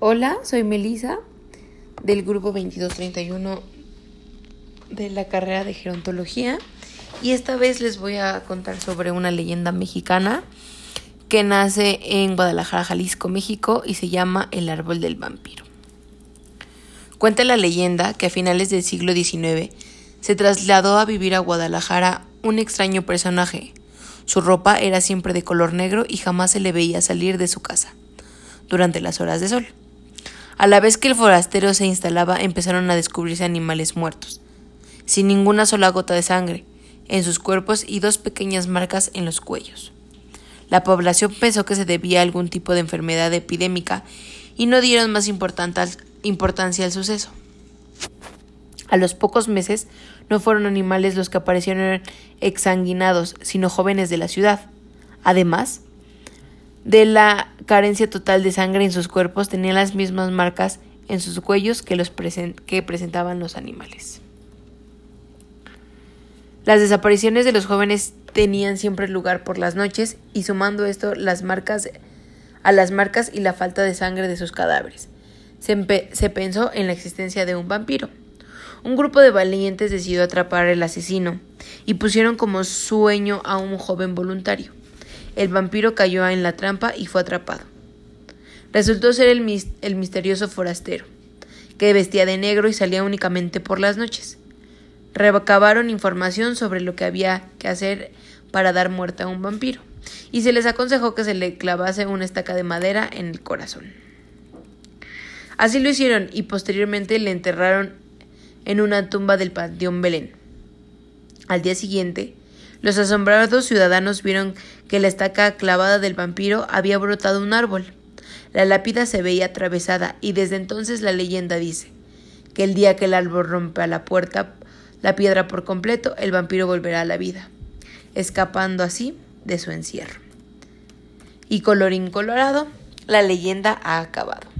Hola, soy Melisa del grupo 2231 de la carrera de gerontología y esta vez les voy a contar sobre una leyenda mexicana que nace en Guadalajara, Jalisco, México y se llama El árbol del vampiro. Cuenta la leyenda que a finales del siglo XIX se trasladó a vivir a Guadalajara un extraño personaje. Su ropa era siempre de color negro y jamás se le veía salir de su casa durante las horas de sol. A la vez que el forastero se instalaba empezaron a descubrirse animales muertos, sin ninguna sola gota de sangre en sus cuerpos y dos pequeñas marcas en los cuellos. La población pensó que se debía a algún tipo de enfermedad epidémica y no dieron más importancia al suceso. A los pocos meses no fueron animales los que aparecieron exsanguinados, sino jóvenes de la ciudad. Además, de la carencia total de sangre en sus cuerpos tenían las mismas marcas en sus cuellos que, los que presentaban los animales. Las desapariciones de los jóvenes tenían siempre lugar por las noches y sumando esto las marcas a las marcas y la falta de sangre de sus cadáveres. Se, se pensó en la existencia de un vampiro. Un grupo de valientes decidió atrapar al asesino y pusieron como sueño a un joven voluntario el vampiro cayó en la trampa y fue atrapado. Resultó ser el, misterioso forastero, que vestía de negro y salía únicamente por las noches. Recabaron información sobre lo que había que hacer para dar muerte a un vampiro, y se les aconsejó que se le clavase una estaca de madera en el corazón. Así lo hicieron y posteriormente le enterraron en una tumba del Panteón Belén. Al día siguiente, los asombrados ciudadanos vieron que la estaca clavada del vampiro había brotado un árbol. La lápida se veía atravesada y desde entonces la leyenda dice que el día que el árbol rompa la puerta, la piedra por completo, el vampiro volverá a la vida, escapando así de su encierro. Y colorín colorado, la leyenda ha acabado.